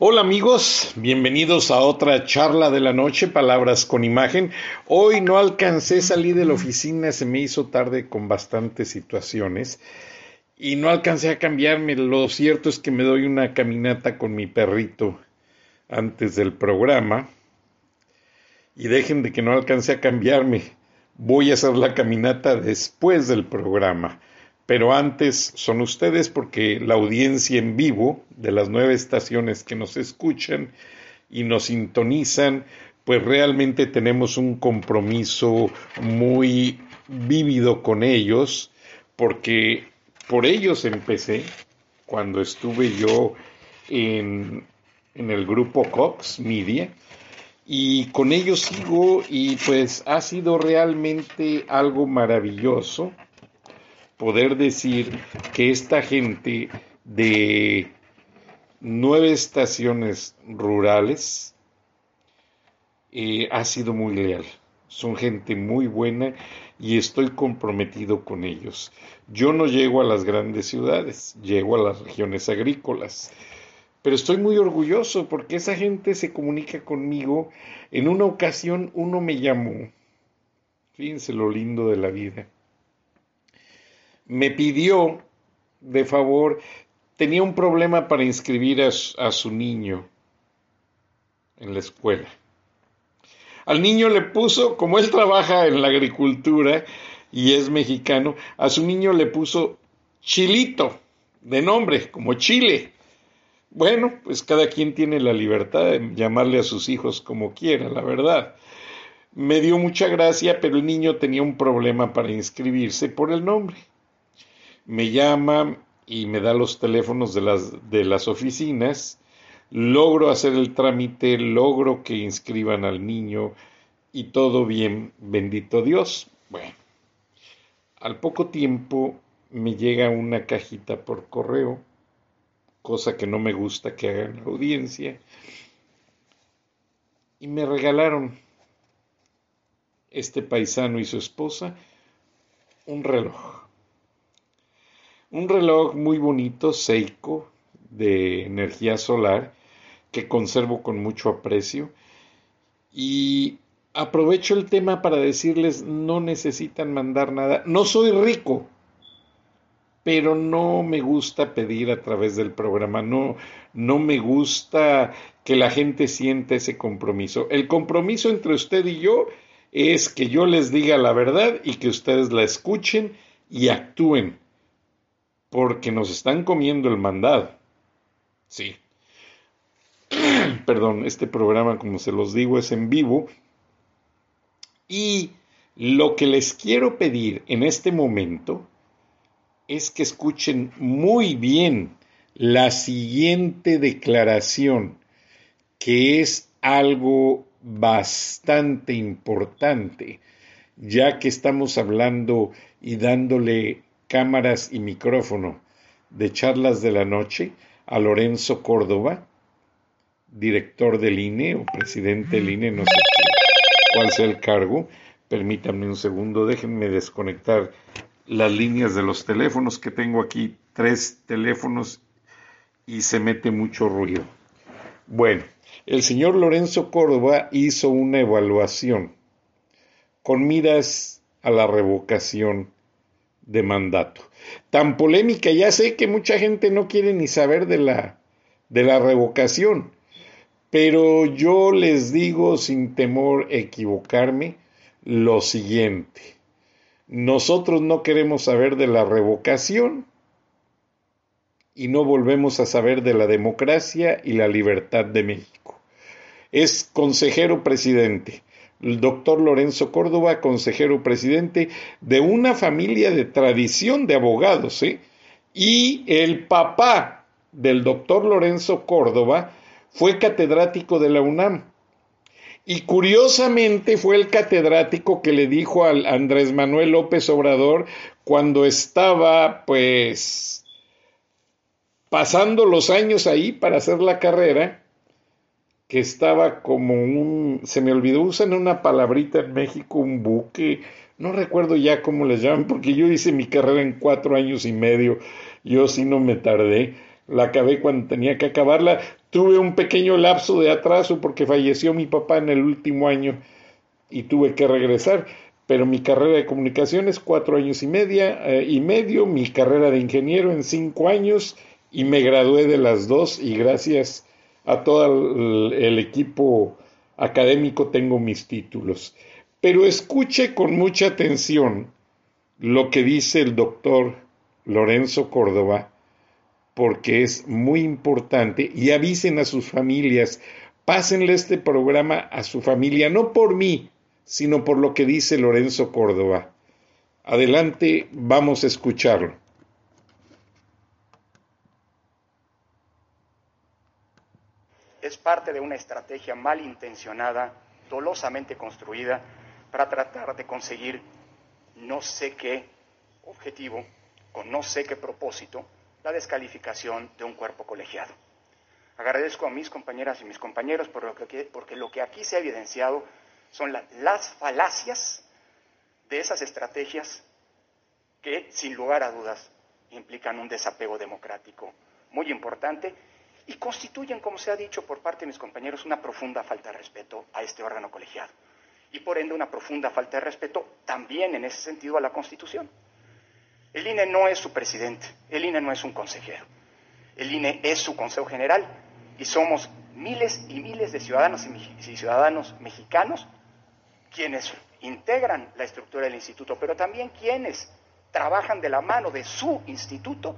Hola amigos, bienvenidos a otra charla de la noche, palabras con imagen. Hoy no alcancé salir de la oficina, se me hizo tarde con bastantes situaciones y no alcancé a cambiarme. Lo cierto es que me doy una caminata con mi perrito antes del programa y dejen de que no alcancé a cambiarme. Voy a hacer la caminata después del programa pero antes son ustedes porque la audiencia en vivo de las nueve estaciones que nos escuchan y nos sintonizan, pues realmente tenemos un compromiso muy vívido con ellos, porque por ellos empecé cuando estuve yo en, en el grupo Cox Media, y con ellos sigo y pues ha sido realmente algo maravilloso poder decir que esta gente de nueve estaciones rurales eh, ha sido muy leal. Son gente muy buena y estoy comprometido con ellos. Yo no llego a las grandes ciudades, llego a las regiones agrícolas. Pero estoy muy orgulloso porque esa gente se comunica conmigo. En una ocasión uno me llamó. Fíjense lo lindo de la vida me pidió de favor, tenía un problema para inscribir a, su niño en la escuela. Al niño le puso, como él trabaja en la agricultura y es mexicano, a su niño le puso Chilito, de nombre, como Chile. Bueno, pues cada quien tiene la libertad de llamarle a sus hijos como quiera, la verdad. Me dio mucha gracia, pero el niño tenía un problema para inscribirse por el nombre me llama y me da los teléfonos de las, de las oficinas, logro hacer el trámite, logro que inscriban al niño y todo bien, bendito Dios. Bueno, al poco tiempo me llega una cajita por correo, cosa que no me gusta que hagan la audiencia, y me regalaron este paisano y su esposa un reloj un reloj muy bonito, Seiko, de energía solar, que conservo con mucho aprecio. Y aprovecho el tema para decirles, no necesitan mandar nada. No soy rico, pero no me gusta pedir a través del programa, no, no me gusta que la gente sienta ese compromiso. El compromiso entre usted y yo es que yo les diga la verdad y que ustedes la escuchen y actúen porque nos están comiendo el mandado. Sí. Perdón, este programa, como se los digo, es en vivo. Y lo que les quiero pedir en este momento es que escuchen muy bien la siguiente declaración, que es algo bastante importante, ya que estamos hablando y dándole cámaras y micrófono de charlas de la noche a Lorenzo Córdoba, director del INE o presidente del INE, no sé cuál sea el cargo. Permítanme un segundo, déjenme desconectar las líneas de los teléfonos, que tengo aquí tres teléfonos y se mete mucho ruido. Bueno, el señor Lorenzo Córdoba hizo una evaluación con miras a la revocación de mandato. Tan polémica, ya sé que mucha gente no quiere ni saber de la, de la revocación, pero yo les digo sin temor equivocarme lo siguiente. Nosotros no queremos saber de la revocación y no volvemos a saber de la democracia y la libertad de México. Es consejero presidente, el doctor Lorenzo Córdoba, consejero presidente de una familia de tradición de abogados, ¿eh? y el papá del doctor Lorenzo Córdoba fue catedrático de la UNAM. Y curiosamente fue el catedrático que le dijo al Andrés Manuel López Obrador cuando estaba pues pasando los años ahí para hacer la carrera, que estaba como un, se me olvidó, usan una palabrita en México, un buque, no recuerdo ya cómo les llaman, porque yo hice mi carrera en cuatro años y medio, yo sí no me tardé, la acabé cuando tenía que acabarla, tuve un pequeño lapso de atraso porque falleció mi papá en el último año y tuve que regresar, pero mi carrera de comunicaciones cuatro años y media eh, y medio, mi carrera de ingeniero en cinco años y me gradué de las dos y gracias a todo el, equipo académico tengo mis títulos. Pero escuche con mucha atención lo que dice el doctor Lorenzo Córdoba, porque es muy importante, y avisen a sus familias, pásenle este programa a su familia, no por mí, sino por lo que dice Lorenzo Córdoba. Adelante, vamos a escucharlo. es parte de una estrategia malintencionada, dolosamente construida, para tratar de conseguir no sé qué objetivo, con no sé qué propósito, la descalificación de un cuerpo colegiado. Agradezco a mis compañeras y mis compañeros por lo que, porque lo que aquí se ha evidenciado son las falacias de esas estrategias que, sin lugar a dudas, implican un desapego democrático muy importante y constituyen, como se ha dicho por parte de mis compañeros, una profunda falta de respeto a este órgano colegiado y por ende una profunda falta de respeto también en ese sentido a la Constitución. El INE no es su presidente, el INE no es un consejero, el INE es su Consejo General y somos miles y miles de ciudadanos y ciudadanos mexicanos quienes integran la estructura del instituto, pero también quienes trabajan de la mano de su instituto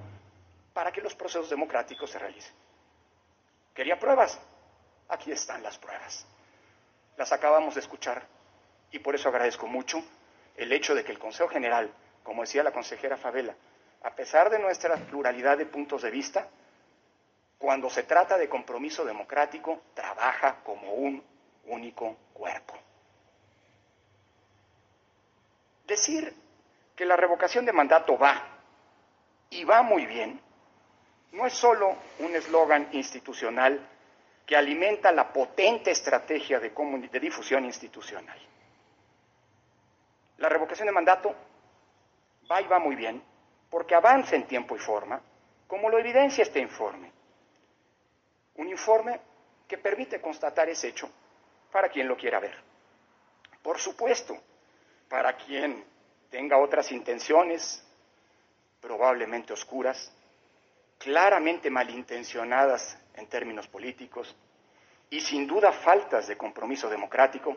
para que los procesos democráticos se realicen. Quería pruebas. Aquí están las pruebas. Las acabamos de escuchar y por eso agradezco mucho el hecho de que el Consejo General, como decía la consejera Favela, a pesar de nuestra pluralidad de puntos de vista, cuando se trata de compromiso democrático, trabaja como un único cuerpo. Decir que la revocación de mandato va y va muy bien no es solo un eslogan institucional que alimenta la potente estrategia de, difusión institucional. La revocación de mandato va y va muy bien porque avanza en tiempo y forma, como lo evidencia este informe. Un informe que permite constatar ese hecho para quien lo quiera ver. Por supuesto, para quien tenga otras intenciones, probablemente oscuras, claramente malintencionadas en términos políticos y sin duda faltas de compromiso democrático,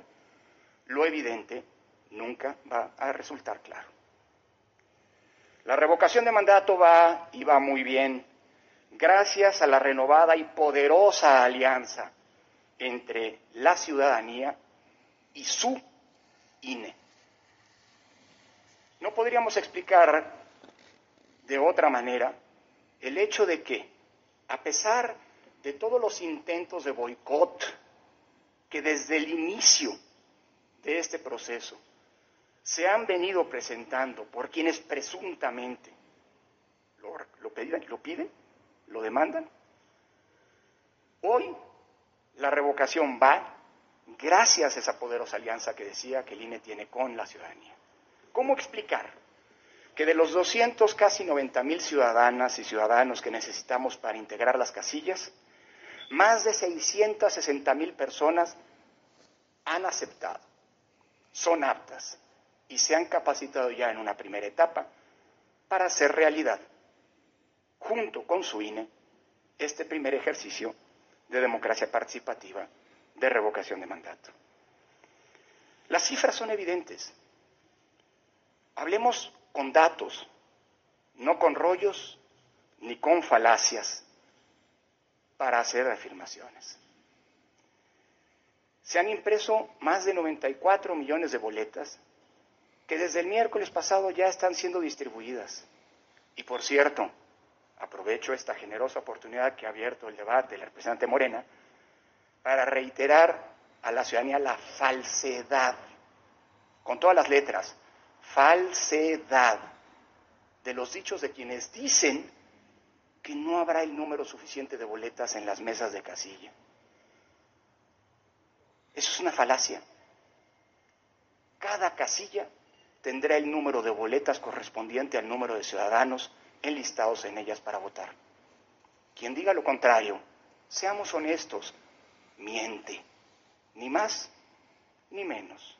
lo evidente nunca va a resultar claro. La revocación de mandato va y va muy bien gracias a la renovada y poderosa alianza entre la ciudadanía y su INE. No podríamos explicar de otra manera el hecho de que, a pesar de todos los intentos de boicot que desde el inicio de este proceso se han venido presentando por quienes presuntamente lo, piden, lo piden, lo demandan, hoy la revocación va gracias a esa poderosa alianza que decía que el INE tiene con la ciudadanía. ¿Cómo explicar que de los 200 casi 90 mil ciudadanas y ciudadanos que necesitamos para integrar las casillas, más de 660 mil personas han aceptado, son aptas y se han capacitado ya en una primera etapa para hacer realidad, junto con su INE, este primer ejercicio de democracia participativa de revocación de mandato. Las cifras son evidentes. Hablemos con datos, no con rollos ni con falacias para hacer afirmaciones. Se han impreso más de 94 millones de boletas que desde el miércoles pasado ya están siendo distribuidas. Y por cierto, aprovecho esta generosa oportunidad que ha abierto el debate el representante Morena para reiterar a la ciudadanía la falsedad, con todas las letras, falsedad de los dichos de quienes dicen que no habrá el número suficiente de boletas en las mesas de casilla. Eso es una falacia. Cada casilla tendrá el número de boletas correspondiente al número de ciudadanos enlistados en ellas para votar. Quien diga lo contrario, seamos honestos, miente, ni más ni menos.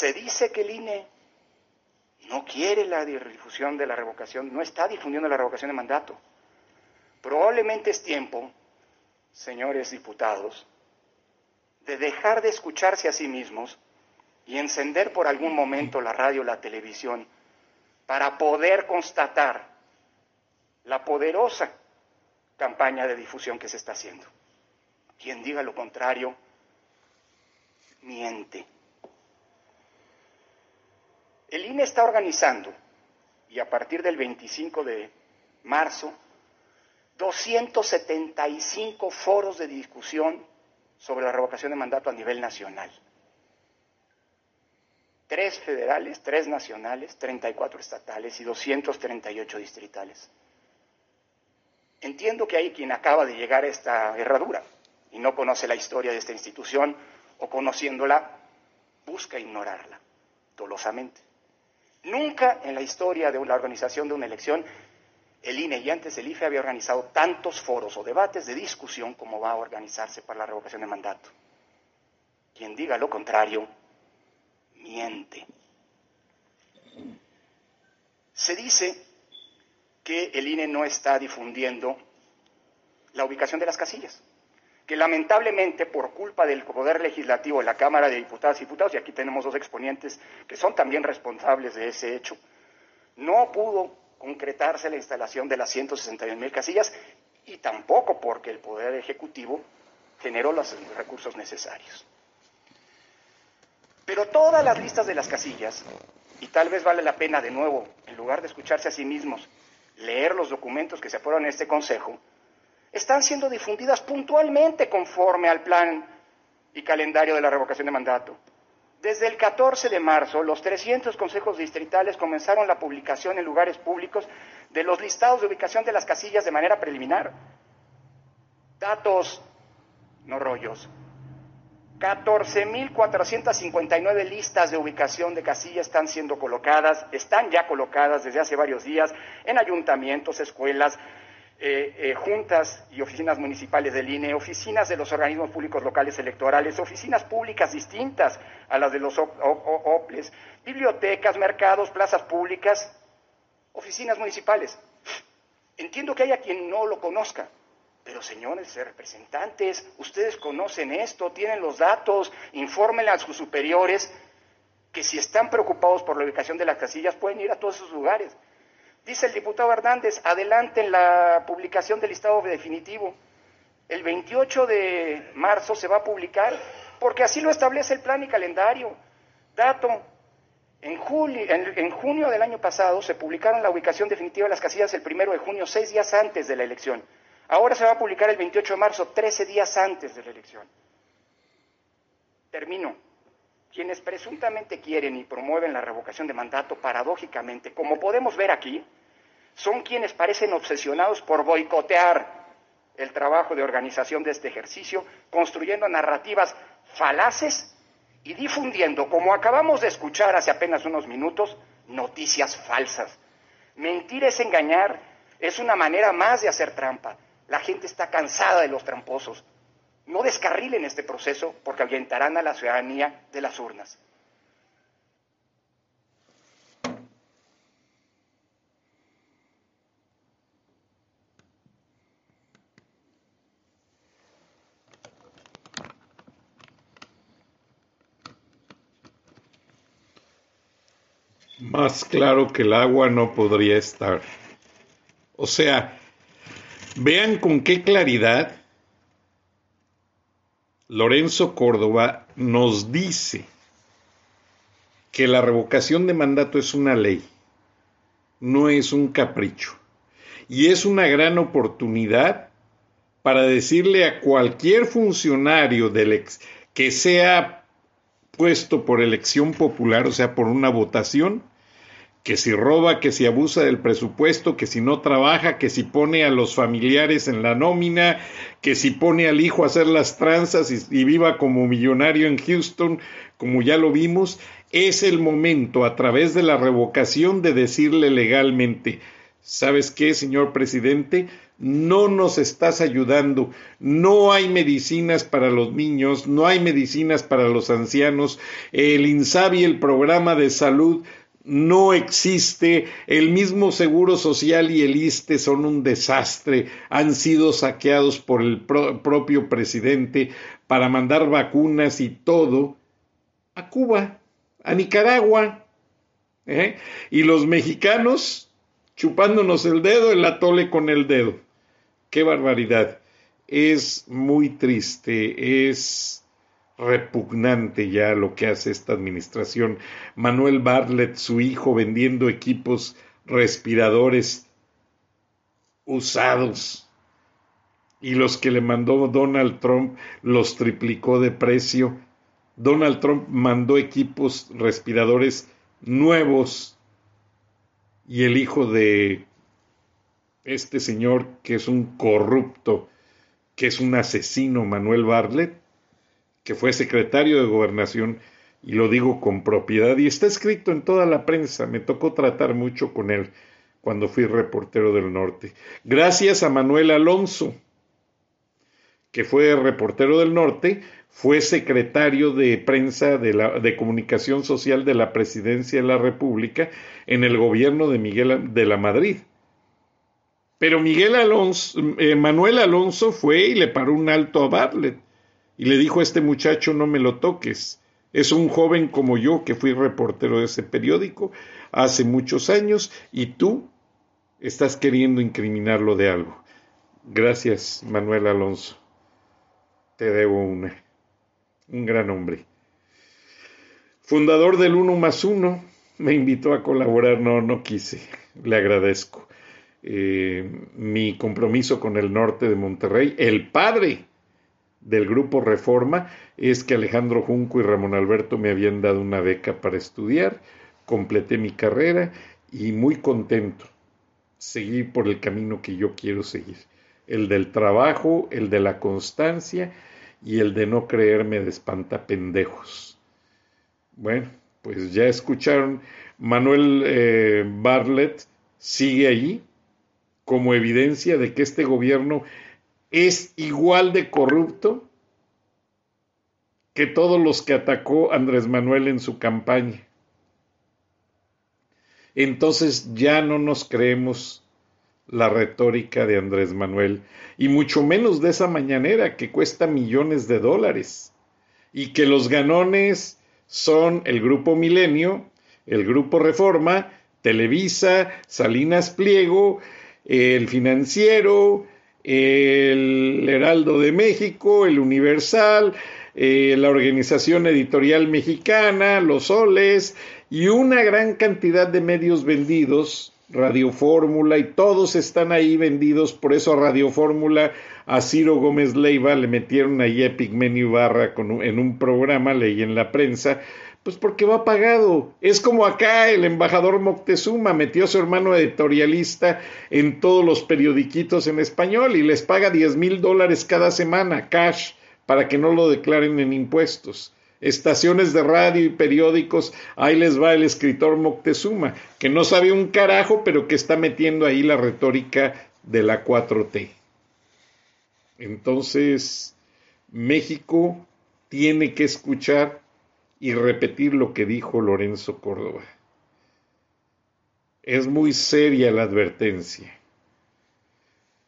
Se dice que el INE no quiere la difusión de la revocación, no está difundiendo la revocación de mandato. Probablemente es tiempo, señores diputados, de dejar de escucharse a sí mismos y encender por algún momento la radio la televisión para poder constatar la poderosa campaña de difusión que se está haciendo. Quien diga lo contrario, miente. El INE está organizando, y a partir del 25 de marzo, 275 foros de discusión sobre la revocación de mandato a nivel nacional tres federales, tres nacionales, 34 estatales y 238 distritales. Entiendo que hay quien acaba de llegar a esta herradura y no conoce la historia de esta institución o conociéndola busca ignorarla dolosamente. Nunca en la historia de la organización de una elección el INE y antes el IFE había organizado tantos foros o debates de discusión como va a organizarse para la revocación de mandato. Quien diga lo contrario miente. Se dice que el INE no está difundiendo la ubicación de las casillas, que lamentablemente por culpa del Poder Legislativo de la Cámara de Diputadas y Diputados, y aquí tenemos dos exponentes que son también responsables de ese hecho, no pudo concretarse la instalación de las 161 mil casillas y tampoco porque el Poder Ejecutivo generó los recursos necesarios. Pero todas las listas de las casillas, y tal vez vale la pena de nuevo, en lugar de escucharse a sí mismos, leer los documentos que se aprueban en este Consejo, están siendo difundidas puntualmente conforme al plan y calendario de la revocación de mandato. Desde el 14 de marzo, los 300 consejos distritales comenzaron la publicación en lugares públicos de los listados de ubicación de las casillas de manera preliminar. Datos, no rollos. 14.459 listas de ubicación de casillas están siendo colocadas, están ya colocadas desde hace varios días en ayuntamientos, escuelas, eh, eh, juntas y oficinas municipales del INE, oficinas de los organismos públicos locales electorales, oficinas públicas distintas a las de los OPLES, bibliotecas, mercados, plazas públicas, oficinas municipales. Entiendo que haya quien no lo conozca, pero señores representantes, ustedes conocen esto, tienen los datos, infórmenle a sus superiores que si están preocupados por la ubicación de las casillas pueden ir a todos esos lugares. Dice el diputado Hernández, adelanten la publicación del listado definitivo. El 28 de marzo se va a publicar porque así lo establece el plan y calendario. Dato, en, julio, en, junio del año pasado se publicaron la ubicación definitiva de las casillas el primero de junio, seis días antes de la elección. Ahora se va a publicar el 28 de marzo, 13 días antes de la elección. Termino. Quienes presuntamente quieren y promueven la revocación de mandato, paradójicamente, como podemos ver aquí, son quienes parecen obsesionados por boicotear el trabajo de organización de este ejercicio, construyendo narrativas falaces y difundiendo, como acabamos de escuchar hace apenas unos minutos, noticias falsas. Mentir es engañar, es una manera más de hacer trampa. La gente está cansada de los tramposos. No descarrilen este proceso porque ahuyentarán a la ciudadanía de las urnas. Más claro que el agua no podría estar. O sea, vean con qué claridad Lorenzo Córdoba nos dice que la revocación de mandato es una ley, no es un capricho. Y es una gran oportunidad para decirle a cualquier funcionario del ex, que sea puesto por elección popular, o sea, por una votación, que si roba, que si abusa del presupuesto, que si no trabaja, que si pone a los familiares en la nómina, que si pone al hijo a hacer las tranzas y, viva como millonario en Houston, como ya lo vimos, es el momento a través de la revocación de decirle legalmente, ¿sabes qué, señor presidente? No nos estás ayudando, no hay medicinas para los niños, no hay medicinas para los ancianos, el INSABI, el programa de salud, no existe, el mismo Seguro Social y el ISTE son un desastre, han sido saqueados por el propio presidente para mandar vacunas y todo a Cuba, a Nicaragua. ¿eh? Y los mexicanos chupándonos el dedo, el atole con el dedo. Qué barbaridad. Es muy triste, es repugnante ya lo que hace esta administración. Manuel Bartlett, su hijo, vendiendo equipos respiradores usados. Y los que le mandó Donald Trump los triplicó de precio. Donald Trump mandó equipos respiradores nuevos. Y el hijo de este señor, que es un corrupto, que es un asesino, Manuel Bartlett, que fue secretario de gobernación, y lo digo con propiedad, y está escrito en toda la prensa, me tocó tratar mucho con él cuando fui reportero del norte. Gracias a Manuel Alonso, que fue reportero del norte, fue secretario de prensa de, la, de comunicación social de la presidencia de la República en el gobierno de Miguel de la Madrid. Pero Miguel Alonso, eh, Manuel Alonso fue y le paró un alto a Bartlett y le dijo a este muchacho no me lo toques. Es un joven como yo que fui reportero de ese periódico hace muchos años y tú estás queriendo incriminarlo de algo. Gracias, Manuel Alonso. Te debo una. Un gran hombre. Fundador del Uno más Uno, me invitó a colaborar. No, no quise. Le agradezco. Eh, mi compromiso con el norte de Monterrey, el padre del grupo Reforma es que Alejandro Junco y Ramón Alberto me habían dado una beca para estudiar, completé mi carrera y muy contento. Seguí por el camino que yo quiero seguir, el del trabajo, el de la constancia y el de no creerme de espantapendejos. Bueno, pues ya escucharon, Manuel eh, Bartlett sigue allí como evidencia de que este gobierno es igual de corrupto que todos los que atacó Andrés Manuel en su campaña. Entonces ya no nos creemos la retórica de Andrés Manuel, y mucho menos de esa mañanera que cuesta millones de dólares, y que los ganones son el Grupo Milenio, el Grupo Reforma, Televisa, Salinas Pliego, el Financiero, el Heraldo de México, el Universal, eh, la Organización Editorial Mexicana, los Soles y una gran cantidad de medios vendidos, Radio Fórmula, y todos están ahí vendidos, por eso Radio Fórmula, a Ciro Gómez Leiva le metieron ahí Epic Menu Barra en un programa, leí en la prensa, pues porque va pagado. Es como acá el embajador Moctezuma metió a su hermano editorialista en todos los periodiquitos en español y les paga 10 mil dólares cada semana, cash, para que no lo declaren en impuestos. Estaciones de radio y periódicos, ahí les va el escritor Moctezuma, que no sabe un carajo, pero que está metiendo ahí la retórica de la 4T. Entonces, México tiene que escuchar y repetir lo que dijo Lorenzo Córdoba. Es muy seria la advertencia,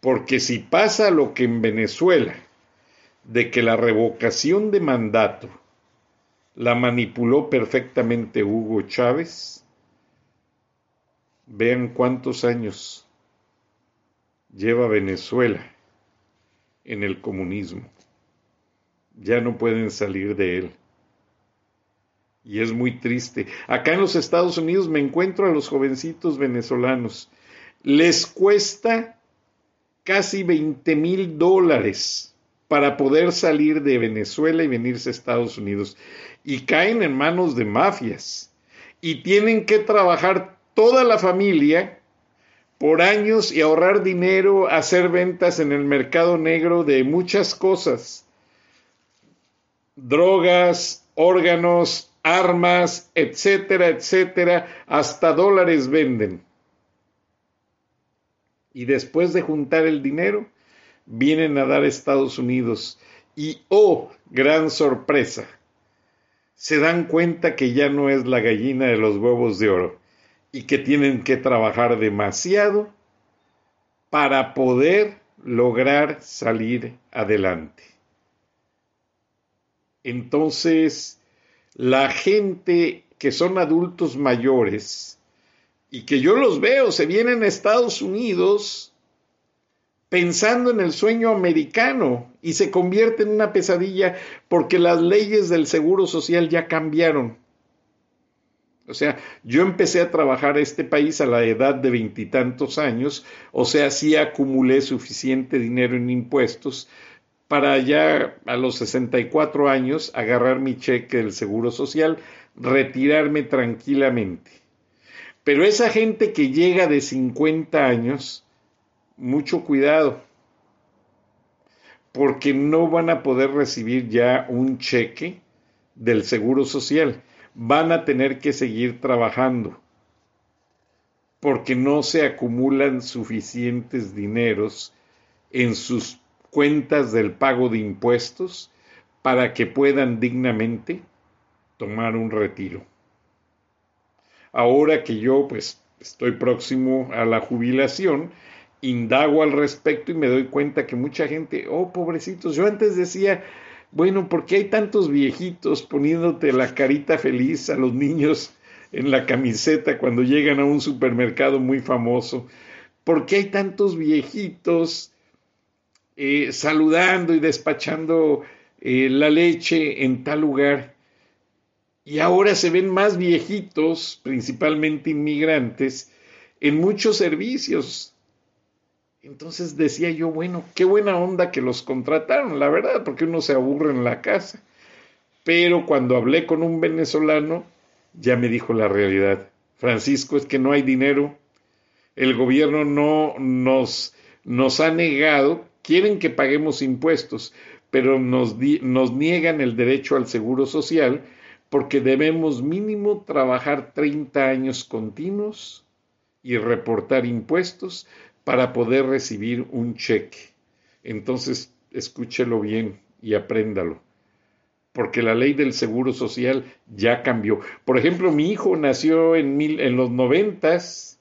porque si pasa lo que en Venezuela, de que la revocación de mandato la manipuló perfectamente Hugo Chávez, Vean cuántos años lleva Venezuela en el comunismo. Ya no pueden salir de él. Y es muy triste. Acá en los Estados Unidos me encuentro a los jovencitos venezolanos. Les cuesta casi 20 mil dólares para poder salir de Venezuela y venirse a Estados Unidos. Y caen en manos de mafias. Y tienen que trabajar toda la familia por años y ahorrar dinero, hacer ventas en el mercado negro de muchas cosas. Drogas, órganos, armas, etcétera, etcétera, hasta dólares venden. Y después de juntar el dinero, vienen a dar a Estados Unidos. Y, oh, gran sorpresa, se dan cuenta que ya no es la gallina de los huevos de oro y que tienen que trabajar demasiado para poder lograr salir adelante. Entonces, la gente que son adultos mayores y que yo los veo, se vienen a Estados Unidos pensando en el sueño americano y se convierte en una pesadilla porque las leyes del Seguro Social ya cambiaron. O sea, yo empecé a trabajar este país a la edad de veintitantos años, o sea, sí acumulé suficiente dinero en impuestos para ya a los 64 años agarrar mi cheque del Seguro Social, retirarme tranquilamente. Pero esa gente que llega de 50 años, mucho cuidado, porque no van a poder recibir ya un cheque del Seguro Social van a tener que seguir trabajando porque no se acumulan suficientes dineros en sus cuentas del pago de impuestos para que puedan dignamente tomar un retiro. Ahora que yo pues estoy próximo a la jubilación, indago al respecto y me doy cuenta que mucha gente, oh pobrecitos, yo antes decía, bueno, ¿por qué hay tantos viejitos poniéndote la carita feliz a los niños en la camiseta cuando llegan a un supermercado muy famoso? ¿Por qué hay tantos viejitos eh, saludando y despachando eh, la leche en tal lugar? Y ahora se ven más viejitos, principalmente inmigrantes, en muchos servicios entonces decía yo, bueno, qué buena onda que los contrataron, la verdad, porque uno se aburre en la casa. Pero cuando hablé con un venezolano, ya me dijo la realidad. Francisco, es que no hay dinero. El gobierno no nos, nos ha negado, quieren que paguemos impuestos, pero nos, niegan el derecho al seguro social porque debemos mínimo trabajar 30 años continuos y reportar impuestos para poder recibir un cheque. Entonces, escúchelo bien y apréndalo. Porque la ley del seguro social ya cambió. Por ejemplo, mi hijo nació en, mil, en los noventas,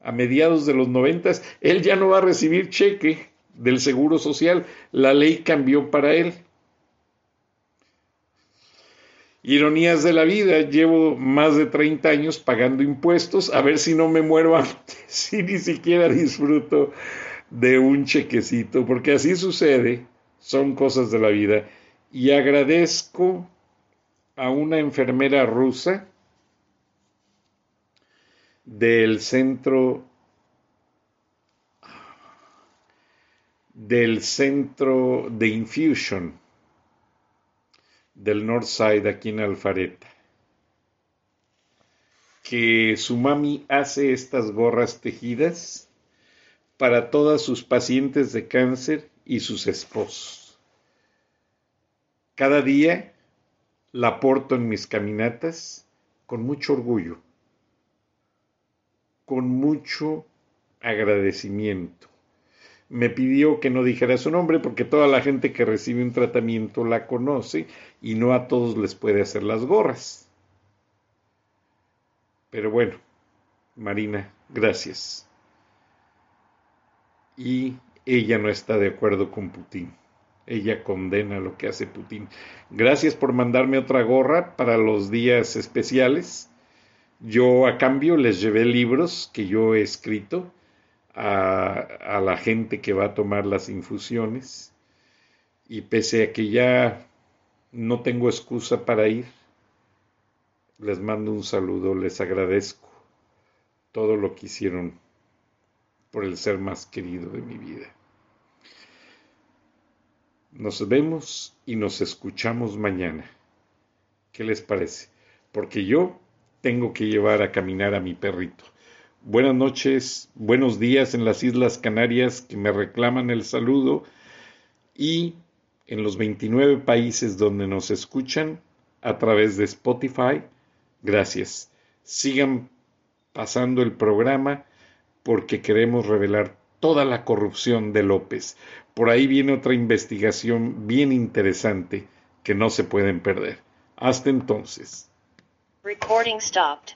a mediados de los noventas, él ya no va a recibir cheque del seguro social. La ley cambió para él. Ironías de la vida, llevo más de 30 años pagando impuestos, a ver si no me muero antes, si ni siquiera disfruto de un chequecito, porque así sucede, son cosas de la vida. Y agradezco a una enfermera rusa del centro del centro de infusion del Northside aquí en Alfareta, que su mami hace estas gorras tejidas para todas sus pacientes de cáncer y sus esposos. Cada día la porto en mis caminatas con mucho orgullo, con mucho agradecimiento me pidió que no dijera su nombre porque toda la gente que recibe un tratamiento la conoce y no a todos les puede hacer las gorras. Pero bueno, Marina, gracias. Y ella no está de acuerdo con Putin. Ella condena lo que hace Putin. Gracias por mandarme otra gorra para los días especiales. Yo a cambio les llevé libros que yo he escrito a, la gente que va a tomar las infusiones y pese a que ya no tengo excusa para ir, les mando un saludo, les agradezco todo lo que hicieron por el ser más querido de mi vida. Nos vemos y nos escuchamos mañana. ¿Qué les parece? Porque yo tengo que llevar a caminar a mi perrito. Buenas noches, buenos días en las Islas Canarias que me reclaman el saludo y en los 29 países donde nos escuchan a través de Spotify. Gracias. Sigan pasando el programa porque queremos revelar toda la corrupción de López. Por ahí viene otra investigación bien interesante que no se pueden perder. Hasta entonces. Recording stopped.